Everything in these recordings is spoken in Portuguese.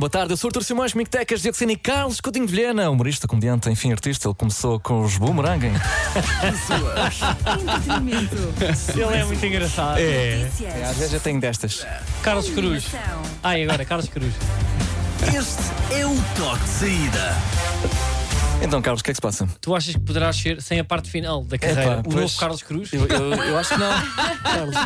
Boa tarde, eu sou Artur Simões, Mictecas, Dioxina e Carlos Coutinho de Vilhena, humorista, comediante, enfim, artista. Ele começou com os Boomerang. Entretenimento. Ele é muito engraçado. É, Notícias. às vezes já tenho destas. Carlos Cruz. Animação. Ah, e agora, Carlos Cruz. Este é o toque de saída. Então, Carlos, o que é que se passa? Tu achas que poderás ser, sem a parte final da carreira, Epá, o pois. novo Carlos Cruz? Eu, eu- eu acho que não, Carlos.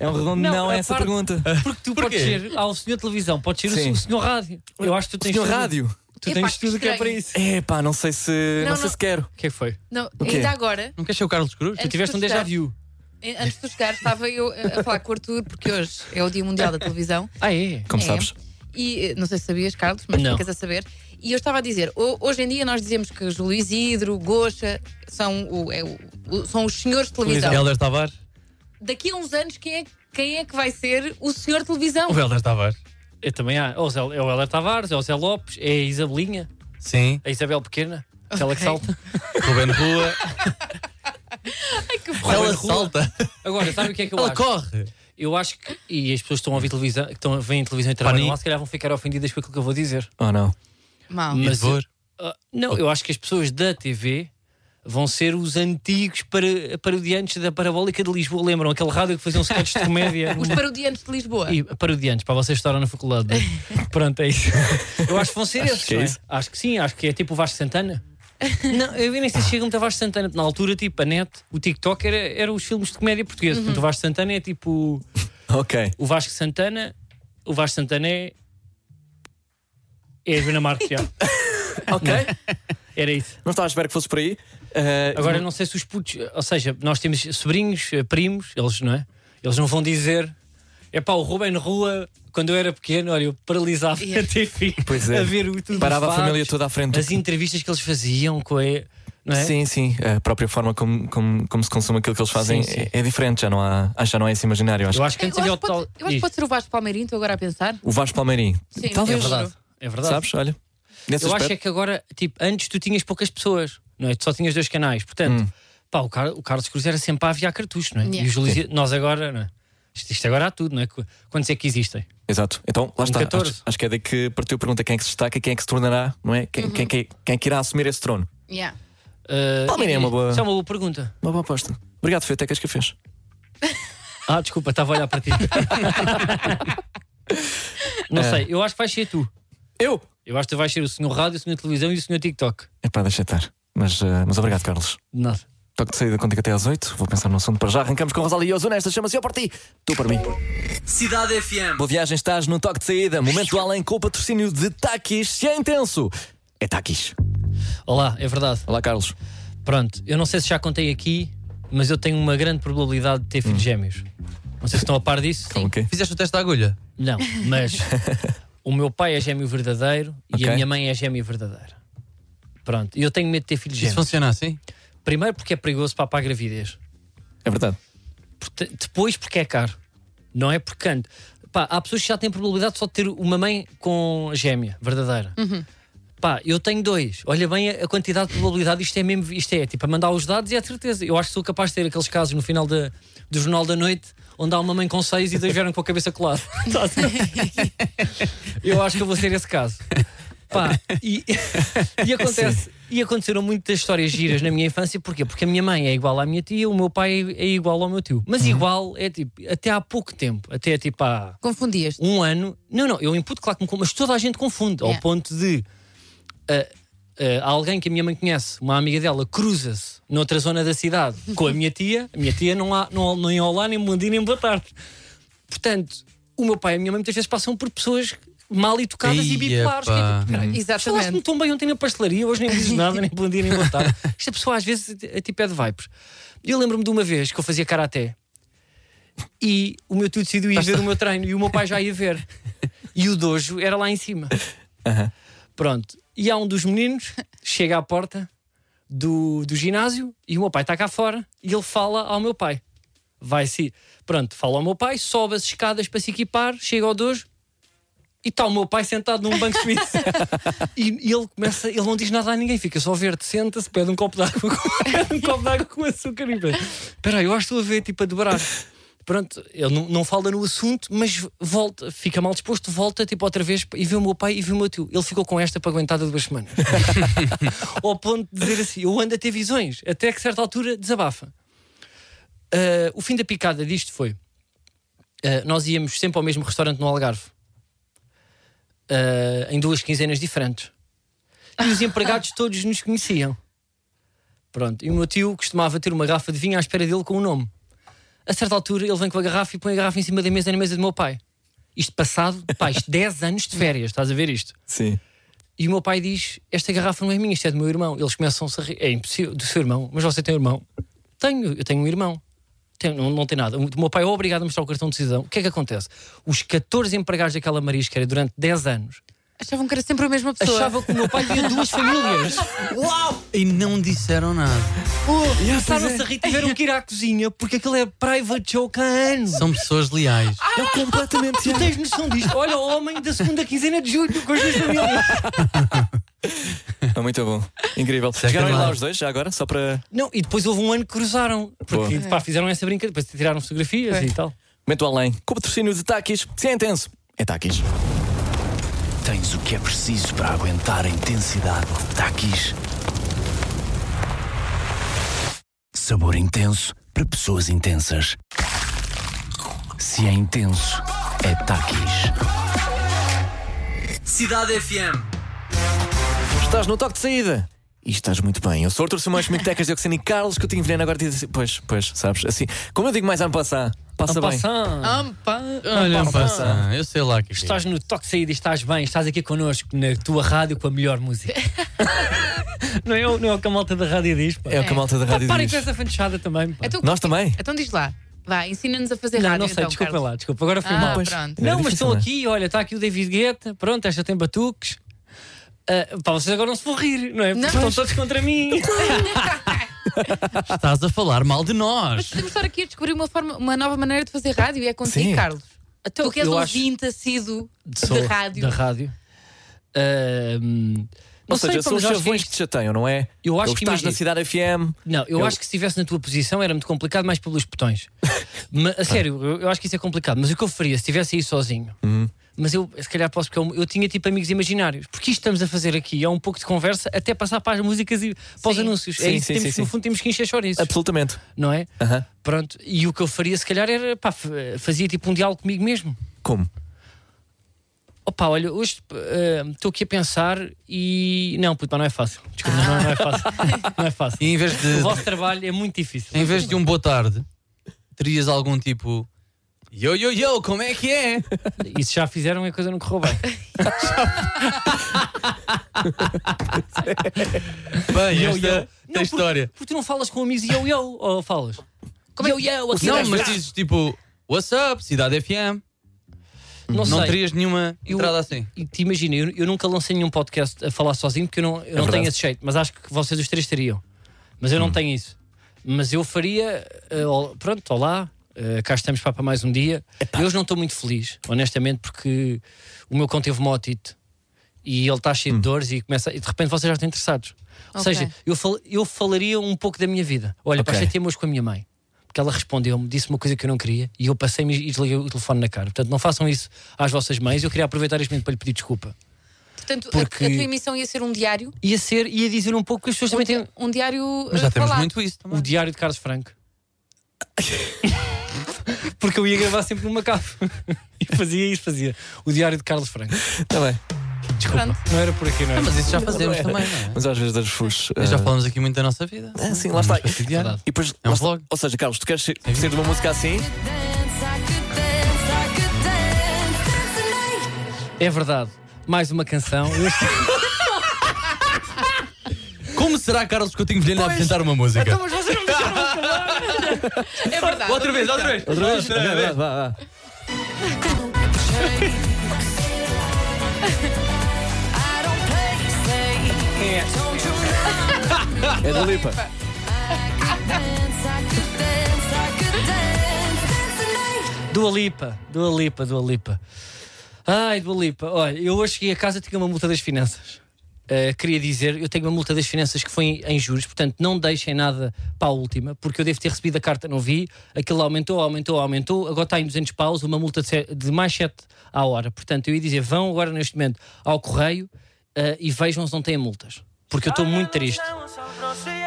É um redondo não, Não, é a essa a parte- pergunta. Porque tu podes ser ao senhor televisão, podes ser o, Sim. o senhor rádio. Eu acho que tu tens Senhor tudo. Rádio. Tu Epá, tens que tudo que é para isso. É pá, não sei se. Não, Não, sei não. se quero. O que é que foi? Não, quê? ainda agora, Não queres ser o Carlos Cruz? Tu Antes tiveste de um déjà chegar. vu. eh, antes de chegar, estava eu a a falar com o Arthur, porque hoje é o Dia Mundial da Televisão. Ah, é? Como É. sabes? E eh, não sei se sabias, Carlos, mas Não. ficas a saber. E eu estava a dizer, ho- hoje em dia nós dizemos que Júlio Isidro, Gocha, são, o, é o- o- são os senhores de televisão. Helder Tavares? Daqui a uns anos, quem é, quem é que vai ser o senhor de televisão? O Helder Tavares. Eu também há. É o Zé- é o Helder Tavares, é o Zé Lopes, é a Isabelinha, Sim. a Isabel Pequena, aquela que Ok. salta. Ruben Rua. Ai, que Ela Rua. salta. Agora, sabe o que é que eu Ela acho? corre. Eu acho que, e as pessoas que estão a ouvir televisão, que estão a ver em televisão e trabalham lá, se calhar vão ficar ofendidas com aquilo que eu vou dizer. Ou não? Mal. Mas-. Ah, não, eu acho que as pessoas da TV vão ser os antigos para, parodiantes da Parabólica de Lisboa. Lembram aquele rádio que faziam sketches de comédia? Os parodiantes de Lisboa. E parodiantes, para vocês estarem na faculdade. né? Pronto, é isso. Eu acho que vão ser esses. que é não é? Acho que sim, acho que é tipo o Vasco Santana. Não, eu nem sei se chega muito a Vasco Santana. Na altura, tipo, a net, o TikTok era, era os filmes de comédia portugueses. Portanto, o Vasco Santana é tipo. Ok. O Vasco Santana. O Vasco Santana é. É a Joana Marques, já. Ok. Era isso. Não estava à espera que fosse por aí. Uh, Agora, não sei se os putos. Ou seja, nós temos sobrinhos, eh, primos, eles não é? Eles não vão dizer. É pá, o Ruben Rua, quando eu era pequeno, olha, eu paralisava a TV Pois é. a ver o tudo Parava a os família fatos, toda à frente. As entrevistas que eles faziam com a. Não é? Sim, sim. A própria forma como, como, como se consome aquilo que eles fazem Sim, sim. É, é diferente. Já não, há, já não é esse imaginário. Acho. Eu acho que antes havia o tal. eu acho que pode ser o Vasco Palmeirinho, estou agora a pensar. O Vasco Palmeirim. Sim, Talvez. É verdade. É verdade. Sabes? Olha. Nesse Eu acho é aspecto. que agora, tipo, antes tu tinhas poucas pessoas, não é? Tu só tinhas dois canais. Portanto, Hum. pá, o, Car o Carlos Cruz era sempre a aviar cartucho, não é? Yeah. E os Júlio, nós agora, não é? Isto, agora há tudo, não é? Qu- Quantos é que existem? Exato. Então, lá está. 14. Acho, acho que é daí que partiu a pergunta quem é que se destaca e quem é que se tornará, não é? Quem, quem, quem, quem é que irá assumir esse trono? Yeah. Uh, é uma boa- Isso é uma boa pergunta. Uma boa aposta. Obrigado, Fê, até que és que a fez. Ah, desculpa, estava a olhar para ti. não É. sei, eu acho que vais ser tu. Eu? Eu acho que tu vais ser o senhor rádio, o senhor televisão e o senhor TikTok. É pá, deixa estar. Mas, eh, mas obrigado, Carlos. De Nada. Toque de saída contigo até às 8. Vou pensar no assunto para já. Arrancamos com Rosália e Ozuna. Esta chama-se Eu por ti. Tu para mim. Cidade FM. Boa viagem, estás no toque de saída. Momento do além com o patrocínio de Takis. Se é intenso, é Takis. Olá, é verdade. Olá, Carlos. Pronto, eu não sei se já contei aqui, mas eu tenho uma grande probabilidade de ter filhos gêmeos. Não sei se estão a par disso. Como que? Fizeste o teste da agulha? Não, mas o meu pai é gêmeo verdadeiro e Ok. a minha mãe é gêmea verdadeira. Pronto, e eu tenho medo de ter filhos Isso gêmeos. funciona assim? Primeiro porque é perigoso para, para a gravidez. É verdade. Porta- Depois porque é caro. Não é porque canto. Pá, há pessoas que já têm probabilidade só de ter uma mãe com gêmea verdadeira. Pá, eu tenho dois. Olha bem a, a quantidade de probabilidade. Isto é mesmo, isto é tipo a mandar os dados e é de certeza. Eu acho que sou capaz de ter aqueles casos no final da, do Jornal da Noite onde há uma mãe com seis e dois vieram com a cabeça colada. Tá eu acho que eu vou ser esse caso. Pá, e, e acontece, e aconteceram muitas histórias giras na minha infância, porquê? Porque a minha mãe é igual à minha tia, o meu pai é igual ao meu tio. Mas igual é tipo, até há pouco tempo, até tipo há Confundias. um ano. Não, não, eu imputo, claro que me mas toda a gente confunde, ao Yeah. ponto de ah, alguém que a minha mãe conhece, uma amiga dela, cruza-se noutra zona da cidade com a minha tia, a minha tia não há não, é olá, nem bom dia, nem boa tarde. Portanto, o meu pai e a minha mãe muitas vezes passam por pessoas mal educadas e Ia, bipolares. é tipo, caralho, Falaste-me Exatamente. tão bem ontem na pastelaria, hoje nem dizes nada, nem bom dia, nem boa tarde. Esta pessoa às vezes é tipo é de vipers. Eu lembro-me de uma vez que eu fazia karaté e o meu tio decidiu ir ver o meu treino e o meu pai já ia ver. E o dojo era lá em cima. Aham. Pronto. E há um dos meninos, chega à porta do, do ginásio e o meu pai está cá fora e ele fala ao meu pai. Vai-se. Pronto, fala ao meu pai, sobe as escadas para se equipar, chega ao dojo e está o meu pai sentado num banco suíço. e, e ele começa, ele não diz nada a ninguém, fica só verde, senta-se, pede um copo de água, um copo de água com açúcar e pede, espera eu acho que estou a ver tipo a dobrar. Pronto, ele não, não fala no assunto, mas volta, fica mal disposto, volta tipo outra vez e vê o meu pai e vê o meu tio. Ele ficou com esta para aguentada duas semanas. Ao ponto de dizer assim: eu ando a ter visões, até que certa altura desabafa. Ah, o fim da picada disto foi: ah, nós íamos sempre ao mesmo restaurante no Algarve, ah, em duas quinzenas diferentes. E os empregados todos nos conheciam. Pronto, e o meu tio costumava ter uma garrafa de vinho à espera dele com o nome. A certa altura ele vem com a garrafa e põe a garrafa em cima da mesa na mesa do meu pai. Isto passado, pá, isto 10 anos de férias, estás a ver isto? Sim. E o meu pai diz: Esta garrafa não é minha, isto é do meu irmão. Eles começam-se a rir. É impossível, do seu irmão, mas você tem um irmão? Tenho, eu tenho um irmão. Tenho- não, não tem nada. O meu pai é obrigado a mostrar o cartão de cidadão. O que é que acontece? Os 14 empregados daquela marisqueira durante 10 anos Achavam que era sempre a mesma pessoa. achavam que o meu pai tinha duas famílias. E não disseram nada. Começaram-se a rir, tiveram que ir à cozinha porque aquilo é private joke há anos. São pessoas leais. É completamente. Tu tens noção disto? Olha o homem da segunda quinzena de julho com as duas famílias. É muito bom. Incrível. é Chegaram lá não. os dois, já agora? Só para. Não, e depois houve um ano que cruzaram. Porque Boa. pá, fizeram essa brincadeira, depois tiraram fotografias e tal. Momento além. Com o patrocínio de Takis. Se é intenso, é Takis. Tens o que é preciso para aguentar a intensidade de Takis. Sabor intenso para pessoas intensas. Se é intenso, é Takis. Cidade FM. Estás no toque de saída. E estás muito bem. Eu sou Artur Simões, comigo Tecas, Dioxina e Carlos, que eu tinha veneno agora diz assim. Pois, pois, sabes? Assim, como eu digo mais a passar, passa bem. Olha, Passa. Eu sei lá que é. Estás no toque de saída e estás bem, estás aqui connosco na tua rádio com a melhor música. não, é, o- não é o que a malta da rádio diz. Pá. É o que a malta da Pá, rádio parem diz. com essa fanchada também. Pá. Então, Nós também. Então diz lá. Vá, ensina-nos a fazer Não, rádio. não sei, então, desculpa Carlos. lá, desculpa. Agora foi Ah, mal. Pois. pronto. É Não, mas difícil, estão não é? aqui, olha, está aqui o David Guetta, pronto, esta tem batuques. Ah, pá, vocês agora não se vão rir, não é? Porque Não. estão todos contra mim. Estás a falar mal de nós. Podemos estar aqui a descobrir uma, forma, uma nova maneira de fazer rádio e é contigo, Sim. Carlos. Então, tu que és eu acho- ouvinte assíduo Sou de rádio. Da rádio. Não Ou seja, sei, pá, são mas os eu acho que chavões isto- que te chateiam, não é? Eu acho Eu que estás na cidade FM. Não, eu, Eu- acho que se estivesse na tua posição era muito complicado, mais pelos botões. mas, a sério, eu, eu acho que isso é complicado. Mas o que eu faria se estivesse aí sozinho? Mas eu, se calhar, posso, porque eu, eu tinha tipo amigos imaginários. Porque isto estamos a fazer aqui é um pouco de conversa até passar para as músicas e para os Sim. anúncios. é Sim, isso sim, que temos, no fundo, temos que encher chouriços, Absolutamente. não é? Aham. Pronto. E o que eu faria, se calhar, era pá, fazia tipo um diálogo comigo mesmo. Como? Opa, olha, hoje eh, estou aqui a pensar e. Não, puto, não é fácil. Desculpa, não, não é fácil. Não é fácil. E em vez de, O vosso trabalho é muito difícil. em vez de um boa tarde, terias algum tipo. Yo, yo, yo, como é que é? E se já fizeram, a coisa não correu bem. Bem, Yo, esta yo. tem Não, história. Porque tu não falas com amigos yo yo ou falas? Como é yo que- yo, aqui Não, mas dizes tipo, what's up, Cidade FM. não, Não sei. terias nenhuma Eu- entrada assim. E te imagina, eu, eu nunca lancei nenhum podcast a falar sozinho porque eu não, eu não verdade. tenho esse jeito, mas acho que vocês os três teriam. Mas eu não tenho isso. Mas eu faria, eh, ol- pronto, olá, eh, cá estamos para, mais um dia. Eu hoje não estou muito feliz, honestamente, porque o meu cão teve uma otite e ele está cheio de dores e, começa, e de repente vocês já estão interessados. Ou Ok. seja, eu, fal- eu falaria um pouco da minha vida. Olha, Ok. okay. chateei-me hoje com a minha mãe. Porque ela respondeu-me, disse uma coisa que eu não queria e eu passei-me e desliguei o telefone na cara. Portanto, não façam isso às vossas mães. Eu queria aproveitar este momento para lhe pedir desculpa. Portanto, a- Porque- a, tua emissão ia ser um diário. Ia ser, ia dizer um pouco que as pessoas Um, também têm um diário. Mas já eh, temos muito isso também. o diário de Carlos Franco. Porque eu ia gravar sempre numa cave. E fazia isso, fazia. O diário de Carlos Franco. Está bem. Desculpa. Pronto. Não era por aqui, não era? Mas isso já fazemos é. também, não é? Mas às vezes das fus. Já ah, falamos aqui muito da nossa vida. Ah, sim, lá está. E depois, É um vlog. Ou seja, Carlos, tu queres ser, ser de uma música assim? É verdade. Mais uma canção. Eu Como será Carlos Coutinho Vilhena a apresentar uma música? Mas vocês não me. É verdade. Outra vez, outra vez. Outra vez? Ok, vá, vá, vá. É da Lipa. Dua Lipa, Dua Lipa, Dua Lipa. Ai, Dua Lipa. Olha, eu hoje cheguei a casa e tinha uma multa das finanças. Uh, queria dizer, eu tenho uma multa das finanças que foi em, em juros, portanto não deixem nada para a última, porque eu devo ter recebido a carta, não vi, aquilo aumentou, aumentou, aumentou, agora está em 200 paus, uma multa de, de mais 7 à hora. Portanto, eu ia dizer, vão agora neste momento ao correio uh, e vejam se não têm multas, porque eu estou muito triste.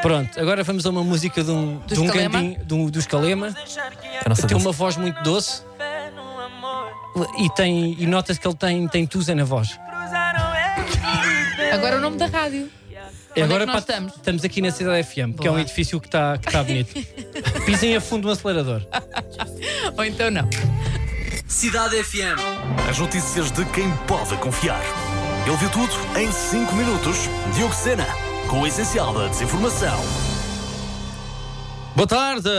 Pronto, agora vamos a uma música de um, de um cantinho, de um- do Escalema, A nossa tem uma voz muito doce. E, tem, e nota-se que ele tem, tem tusa na voz. Agora o nome da rádio. E Onde é que nós pá, estamos? aqui na Cidade FM, que é um Boa. edifício que está que tá bonito. Pisem a fundo no acelerador. Ou então não. Cidade FM. As notícias de quem pode confiar. Ele viu tudo em 5 minutos. Diogo Sena, com o essencial da desinformação. Boa tarde!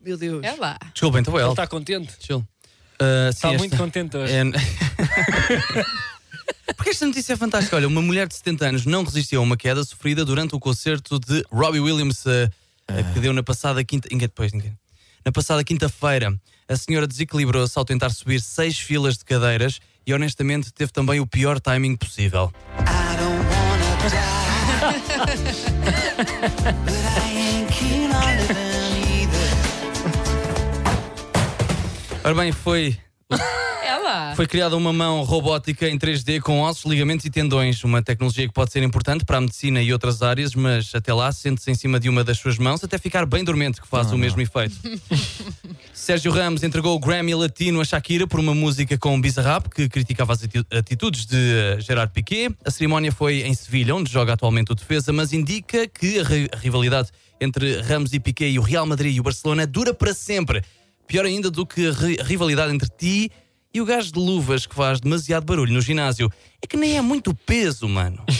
Meu Deus. É lá. Desculpem, estou Ele está contente. Chill. Uh, sim, Está esta- muito contente hoje. É... Porque esta notícia é fantástica. Olha, uma mulher de 70 anos não resistiu a uma queda sofrida durante o concerto de Robbie Williams uh, uh, que deu na passada quinta. Ninguém depois, ninguém. Na passada quinta-feira, a senhora desequilibrou-se ao tentar subir seis filas de cadeiras e honestamente teve também o pior timing possível. Ora bem, foi Foi criada uma mão robótica em 3D com ossos, ligamentos e tendões. Uma tecnologia que pode ser importante para a medicina e outras áreas, mas até lá sente-se em cima de uma das suas mãos até ficar bem dormente, que faz o mesmo efeito. Sérgio Ramos entregou o Grammy Latino a Shakira por uma música com Bizarrap, que criticava as ati- atitudes de eh, Gerard Piqué. A cerimónia foi em Sevilha, onde joga atualmente o defesa, mas indica que a, a rivalidade entre Ramos e Piqué e o Real Madrid e o Barcelona dura para sempre. Pior ainda do que a rivalidade entre ti e o gajo de luvas que faz demasiado barulho no ginásio. É que nem é muito peso, mano.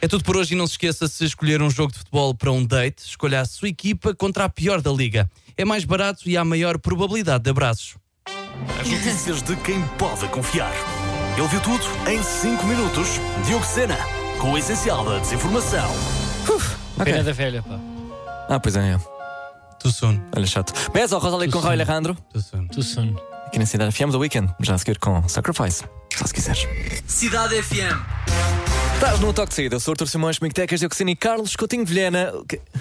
É tudo por hoje e não se esqueça se escolher um jogo de futebol para um date, escolha a sua equipa contra a pior da liga. É mais barato e há maior probabilidade de abraços. As notícias de quem pode confiar. Ele viu tudo em 5 minutos. Diogo Sena, com o essencial da desinformação. Ok. Pena da velha, pá. Ah, pois é. Too soon. Olha, chato. Beijo ao Rosalie com Raul. Alejandro. Too soon. Tu sono. Aqui na cidade FM do Weekend. Já a seguir com Sacrifice. Só se quiseres. Cidade FM. Estás no toque de saída. Eu sou o Artur Simões, Comigo Tecas, Dioxina e Carlos Coutinho de Vilhena.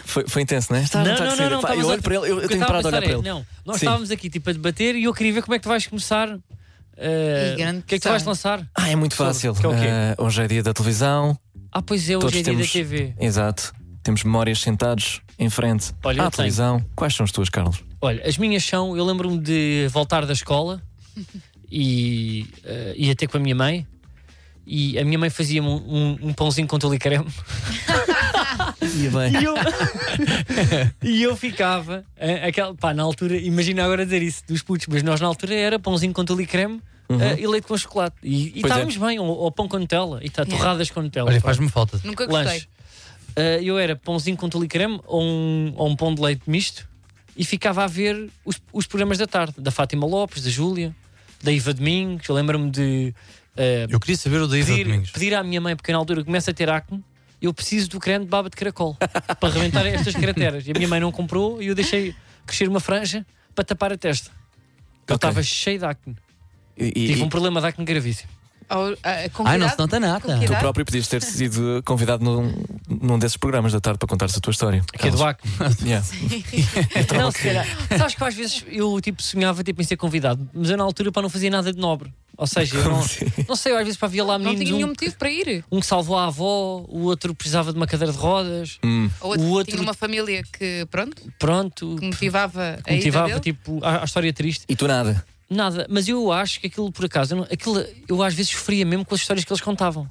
Foi, foi intenso, não é? Estás no toque de saída. Pá, eu olho a- para ele, eu, eu tenho parado a olhar para pensar ele. é, Não, nós Sim. estávamos aqui tipo a debater e eu queria ver como é que tu vais começar. eh, o que é que tu vais lançar? Ah, é muito Sobre- fácil. que é o quê? Ah, hoje é dia da televisão. Ah, pois é, Todos hoje é dia temos. da TV. Exato. Temos memórias sentados em frente Olha, à tenho. televisão. Quais são as tuas, Carlos? Olha, as minhas são, eu lembro-me de voltar da escola e eh, ia ter com a minha mãe e a minha mãe fazia-me um, um- um pãozinho com tule e creme Ia bem. e eu, e eu ficava, eh, aquela, pá, na altura, imagina agora dizer isso dos putos, mas nós na altura era pãozinho com tule e creme eh, e leite com chocolate e, e Uhum. É. estávamos bem, ou, ou pão com Nutella e tá, torradas com Nutella. Olha, faz-me falta. Nunca gostei. lanche. Uh, eu era pãozinho com tule e creme ou um, ou um pão de leite misto e ficava a ver os, os programas da tarde, da Fátima Lopes, da Júlia, da Iva Domingos. Eu lembro-me de uh, Eu queria saber o da Isa pedir, Domingos. pedir à minha mãe, porque na altura começa a ter acne, eu preciso do creme de baba de caracol para rebentar estas crateras. E a minha mãe não comprou e eu deixei crescer uma franja para tapar a testa. Eu estava cheio de acne. E, e- Tive um problema de acne gravíssimo. Ah, com que Ai, não se nota nada. Tu próprio podias ter sido convidado num, num desses programas da tarde para contar-se a tua história. Que é do Carlos. Yeah. Não, se calhar. Sabes que às vezes eu tipo, sonhava tipo, em ser convidado, mas eu na altura para não fazia nada de nobre. Ou seja, eu não, assim? não sei, eu às vezes para via lá Não meninos. tinha nenhum um, motivo para ir. um que salvou a avó, o outro precisava de uma cadeira de rodas. Hum. Ou outro, O outro- tinha uma família que, pronto, Pronto, que motivava que a ida motivava dele. tipo, a, a história triste. E tu nada. Nada, mas eu acho que aquilo por acaso, eu, não- aquilo, eu às vezes sofria mesmo com as histórias que eles contavam.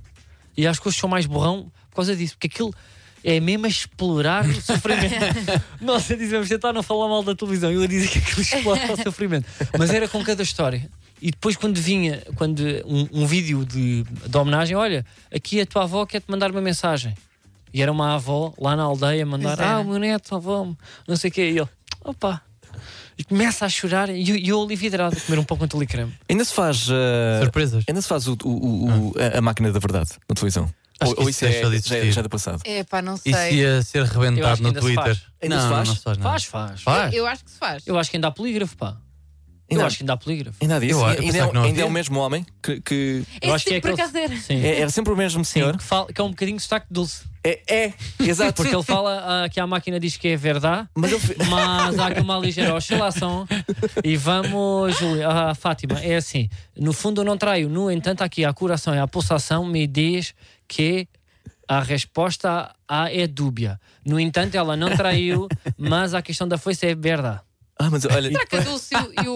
E acho que hoje sou mais borrão por causa disso, porque aquilo é mesmo a explorar o sofrimento. Nós dizemos tentar não falar mal da televisão, eu a dizer que aquilo explora o sofrimento. Mas era com cada história. E depois, quando vinha quando um, um vídeo de, de homenagem, olha, aqui a tua avó quer-te mandar uma mensagem. E era uma avó lá na aldeia a mandar. Ah, o meu neto, avó, não sei o quê. E ele, opa. E começa a chorar e eu, eu ali vidrado a comer um pão com tule creme. Ainda se faz. ah, Surpresas. ainda se faz o, o- o- o- a, a máquina da verdade na televisão. Acho ou, que ou isso isso é, de já, é- existir. já é do passado. É pá, não sei. Isso ia ser Eu rebentado no se Twitter. Ainda não, se faz? não se faz. Faz, faz. Faz. Eu acho que se faz. Eu acho que ainda há polígrafo, pá. Eu acho que ainda há polígrafo. Ainda disso. Eu- eu ainda, é, ainda é o mesmo homem que. que- Eu acho que é por aquele. Sim. é, era sempre o mesmo Sim, senhor. que, fala, que é um bocadinho de sotaque dulce. É, é, exato. Porque ele fala ah, que a máquina diz que é verdade, Mas fe- mas há aqui uma ligeira oscilação. E vamos, Júlia, a Fátima, é assim: no fundo eu não traio, no entanto, aqui a coração e a pulsação me diz que a resposta A é dúbia. No entanto, ela não traiu, mas a questão da foice é verdade. Ah, mas olha. Será que a Dulce e o,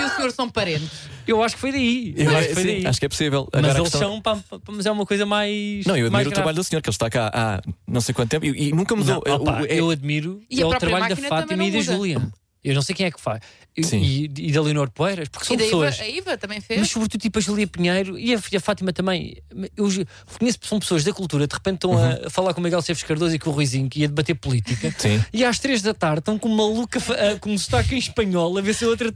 e o, senhor são parentes? Eu acho que foi daí. eu acho que foi sim, daí. acho que é possível. Mas Agora a eles questão- são, pá, pá, mas é uma coisa mais. Não, eu mais admiro o grave. trabalho do senhor, que ele está cá há não sei quanto tempo e, e nunca mudou. Não, opa, O- é- eu admiro E é o própria trabalho da máquina Fátima e da muda. Júlia. Eu não sei quem é que faz. E, Sim. e, e da Leonor Poeiras, porque são e da Iva, pessoas. a Iva também fez? Mas sobretudo tipo a Júlia Pinheiro e a, a Fátima também. Eu que são pessoas da cultura, de repente estão a, a falar com o Miguel Seves Cardoso e com o Ruizinho que ia debater política. Sim. E às três da tarde estão com uma maluca com um sotaque em espanhol a ver se a outra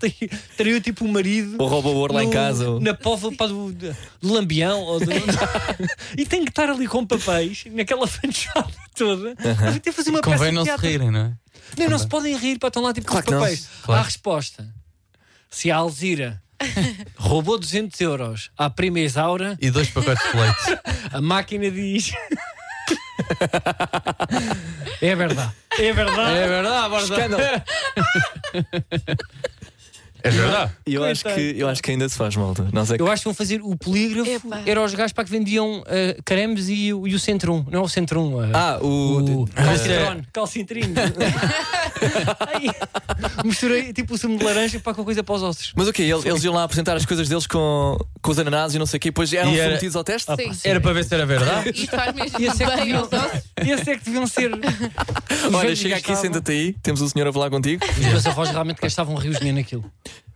traiu tipo o marido. Ou rouba o ouro lá em casa. Na pova pá, do, do lambião ou do- e tem que estar ali com papéis naquela fanchada toda a ter fazer uma peça Convém de não se rirem, não é? Não, não se podem rir, para estão lá tipo Claro com os papéis. Claro. Há resposta. Se a Alzira roubou 200 euros à prima Isaura, E dois pacotes de leite. a máquina diz. é verdade. É verdade. É verdade, Escândalo. É verdade. E eu acho, que, eu acho que ainda se faz malta. Nós é que- Eu acho que vão fazer o polígrafo. Epá. Era os gajos para que vendiam caremes e, o- e o Centrum. Não é o Centrum. eh, Ah, o. o calcitron, calcitrinho. Ai, Misturei tipo o sumo de laranja para com coisa para os ossos. Mas o quê? Eles, iam lá apresentar as coisas deles com, com os ananases e não sei o quê, e depois eram E era- submetidos ao teste? Sim. Era para ver se era verdade. Isto faz mesmo Esse é deviam, esse é que deviam ser. Olha, chega aqui, senta-te aí, temos o senhor a falar contigo. Os meus avós realmente gastavam rios de dinheiro naquilo.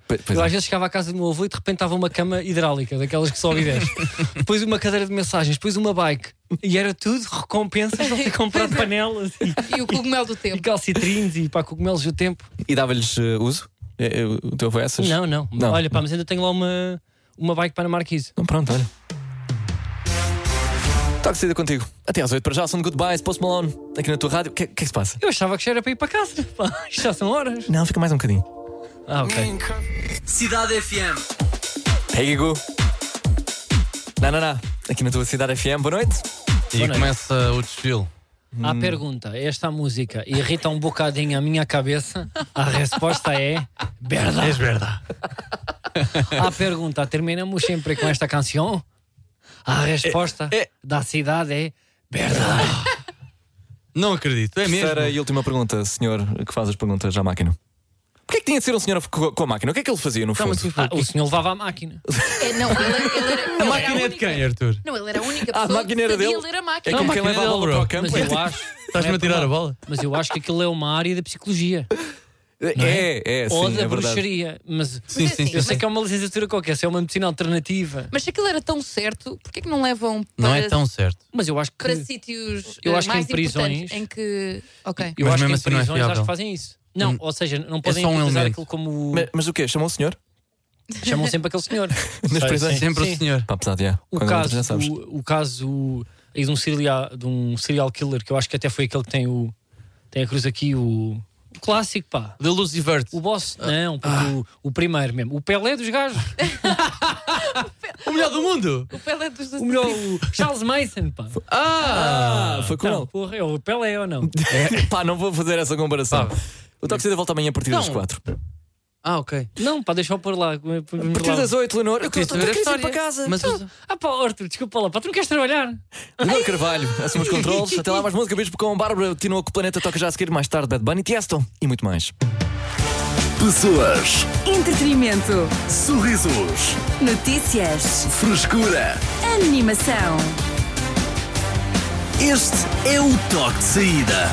Pois- Eu é. às vezes chegava à casa do meu avô e de repente estava uma cama hidráulica, daquelas que sobe e desce. depois uma cadeira de mensagens, depois uma bike. E era tudo recompensas para ter comprado panelas e, E o cogumelo do e tempo. calcitrinos e para cogumelos do tempo. E dava-lhes eh, uso? É, é, o teu avô é essas? Não, não, Não. Olha, pá, mas ainda tenho lá uma, uma bike para a Marquise. Então pronto, olha. Toque saída contigo. Até às 8 para já, são goodbyes, Post Malone, aqui na tua rádio. O que, que é que se passa? Eu achava que já era para ir para casa. Pá, já são horas. Não, fica mais um bocadinho. Ah, ok. Cidade FM. Hey, Gugu. Não, não, não. Aqui na tua cidade FM, boa noite. E noite. começa o desfile. À pergunta, esta música irrita um bocadinho a minha cabeça? A resposta é verdade. verdade. À pergunta, terminamos sempre com esta canção? A resposta É- é- da cidade é verdade. Não acredito, é mesmo. Terceira e última pergunta, senhor que faz as perguntas à máquina. Porquê que tinha de ser um senhor com com a máquina? O que é que ele fazia no fundo? Ah, o senhor levava a máquina. É, não, ele, ele era, ele era A máquina é de quem, Arthur? Não, ele era a única Ah, a pessoa máquina que era sabia dele? ler a É máquina. como Não, quem máquina leva a bola para o campo. Mas eu acho. Estás-me a é tirar a bola? Mas eu acho que aquilo é uma área da psicologia. É, é, sim, ou é da verdade. bruxaria. Mas Sim, Mas sim, é sim. assim, eu sei que é uma licenciatura qualquer, se é uma medicina alternativa. Mas se aquilo era tão certo, porquê que não levam para, Não é tão certo. Mas eu acho que. para sítios eu eh, acho que em mais prisões- importantes em que. Ok. Eu Mas acho que mesmo em assim não é prisões acho fiável. que fazem isso. Não, Hum. ou seja, não podem só um utilizar elemento. aquilo como. Mas, mas o quê? Chamou o senhor? Chamam sempre aquele senhor. Nas prisões? Sempre sim. o senhor. Pá, pesado, já. O Quando caso, já sabes. o, o caso de um, serial, de um serial killer, que eu acho que até foi aquele que tem o. Tem a cruz aqui, o. o clássico, pá. De Lucifer. O boss, não, porque o, o primeiro mesmo. O Pelé dos gajos. O melhor do mundo! O Pelé dos O melhor, o Charles Mason, pá. Ah, foi com Não, ele. porra, é o Pelé ou não? Pá, não vou fazer essa comparação. Pá. O toque de volta amanhã a partir das Não. 4. Ah, ok. Não, pá, deixa-o por lá. A partir das 8, Leonor. Eu queria estou saber a a ir para casa. Mas Ah, pá, Arthur, desculpa lá, pá, tu não queres trabalhar? Leonor Carvalho, assume os controles. Até lá, mais música. Beijo com Bárbara. Continua com o Planeta Toca já a seguir. Mais tarde, Bad Bunny, Tiesto e muito mais. Pessoas, Entretenimento. sorrisos, Notícias. frescura. Animação. Este é o toque de saída.